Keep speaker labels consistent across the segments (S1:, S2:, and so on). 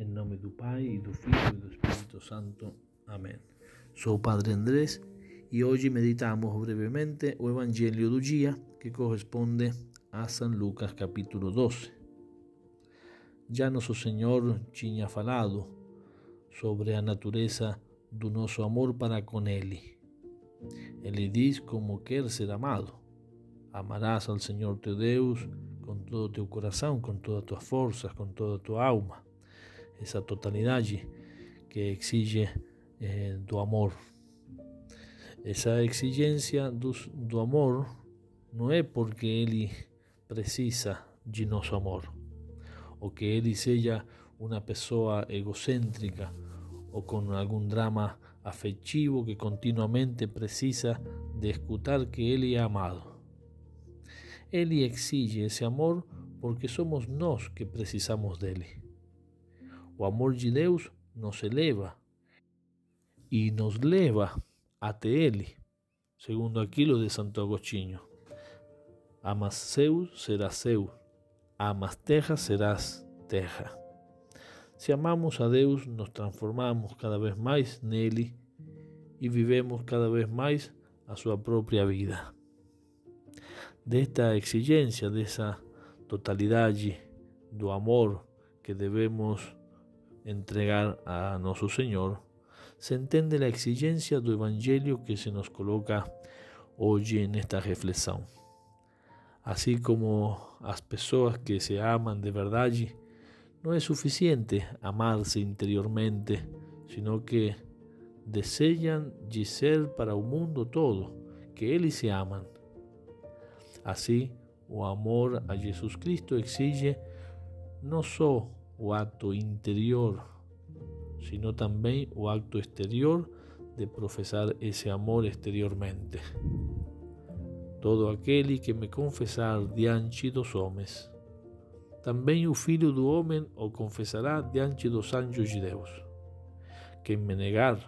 S1: Em nome do Pai, e do Filho e do Espírito Santo. Amém. Sou o Padre Andrés e hoje meditamos brevemente o Evangelho do dia que corresponde a São Lucas capítulo 12. Já nosso Senhor tinha falado sobre a natureza do nosso amor para com Ele. Ele diz como quer ser amado. Amarás ao Senhor teu Deus com todo teu coração, com todas as tuas forças, com toda tua alma essa totalidade que exige eh, do amor. Essa exigência do, amor não é porque ele precisa de nosso amor, ou que ele seja uma pessoa egocêntrica ou com algum drama afetivo que continuamente precisa de escutar que ele é amado. Ele exige esse amor porque somos nós que precisamos dele. O amor de Deus nos eleva e nos leva até Ele, segundo aquilo de Santo Agostinho. Amas Zeus, serás Zeus. Amas terra, serás terra. Se amamos a Deus, nos transformamos cada vez mais nele e vivemos cada vez mais a sua própria vida. Desta exigência, dessa totalidade do amor que devemos entregar a nuestro Señor, se entiende la exigencia del Evangelio que se nos coloca hoy en esta reflexión. Así como las personas que se aman de verdad, no es suficiente amarse interiormente, sino que desean ser para el mundo todo, que Él se aman. Así, o amor a Jesus Cristo exige no solo o acto interior, sino también o acto exterior de profesar ese amor exteriormente. Todo aquel que me confesar diante dos homens, também o Filho do Homem o confessará diante dos anjos de Deus. Quem me negar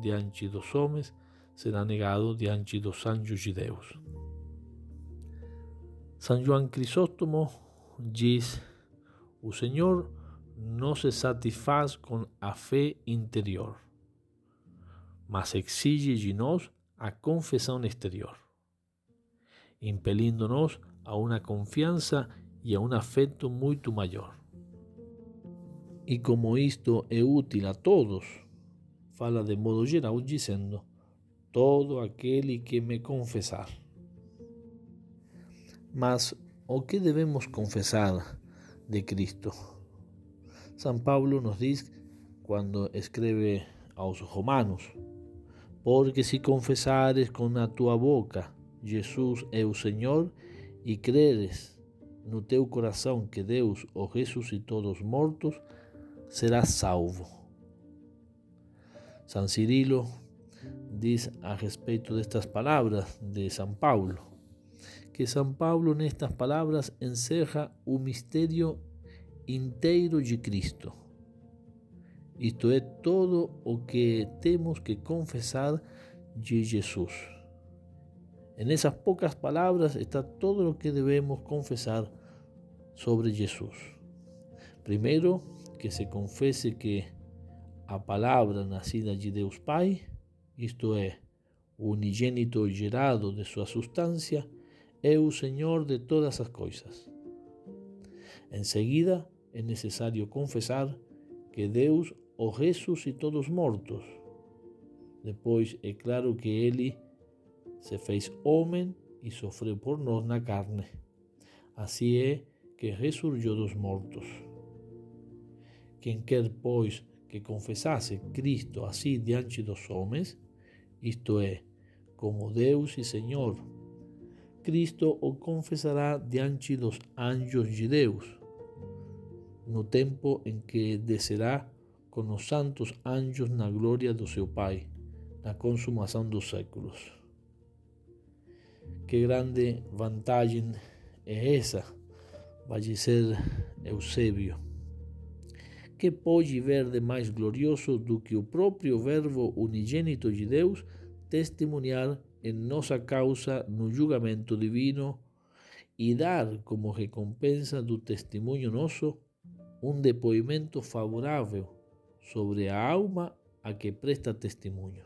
S1: diante dos homens será negado diante dos anjos de Deus. São João Crisóstomo diz: O Senhor no se satisfaz con a fe interior, mas exige de nós a confesión exterior, impelindo-nos a una confianza y a un afecto muito maior. E como isto é útil a todos, fala de modo geral dizendo: todo aquele que me confesar. Mas o que devemos confesar de Cristo? San Pablo nos dice cuando escribe a los romanos, porque si confesares con a tua boca Jesús es el Señor y creres no teu corazón que Deus o resucitou dos mortos, serás salvo. San Cirilo dice a respecto de estas palabras de San Pablo, que San Pablo en estas palabras encerra un misterio inteiro de Cristo. Isto é todo o que temos que confessar de Jesus. En esas pocas palabras está todo lo que debemos confesar sobre Jesus. Primeiro, que se confese que a palavra nascida de Deus Pai, isto é, o unigênito gerado de sua substância, é o Senhor de todas as coisas. Em seguida, es necesario confesar que Deus o resucitou dos mortos. Depois é claro que Ele se fez homem e sofreu por nós na carne. Assim é que ressurgiu dos mortos. Quem quer, pois, que confessasse Cristo assim diante dos homens, isto é, como Deus e Senhor, Cristo o confessará diante dos anjos de Deus no tempo en que descerá con los santos anjos na gloria do seu Pai, na consumação dos séculos. Que grande vantagem é essa, vai dizer Eusébio. Que pode ver de mais glorioso do que o próprio Verbo unigênito de Deus testemunhar em nossa causa no julgamento divino e dar como recompensa do testemunho nosso um depoimento favorável sobre a alma a que presta testemunho.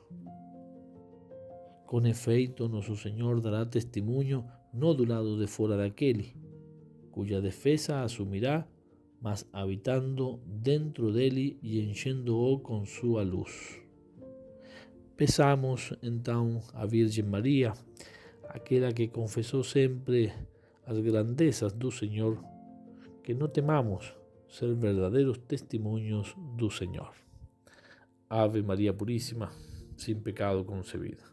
S1: Com efeito, nosso Senhor dará testemunho no do lado de fora daquele, cuja defesa assumirá, mas habitando dentro dele e enchendo-o com sua luz. Peçamos então a Virgem Maria, aquela que confessou sempre as grandezas do Senhor, que não temamos ser verdadeiros testemunhos do Senhor. Ave Maria Puríssima, sin pecado concebida.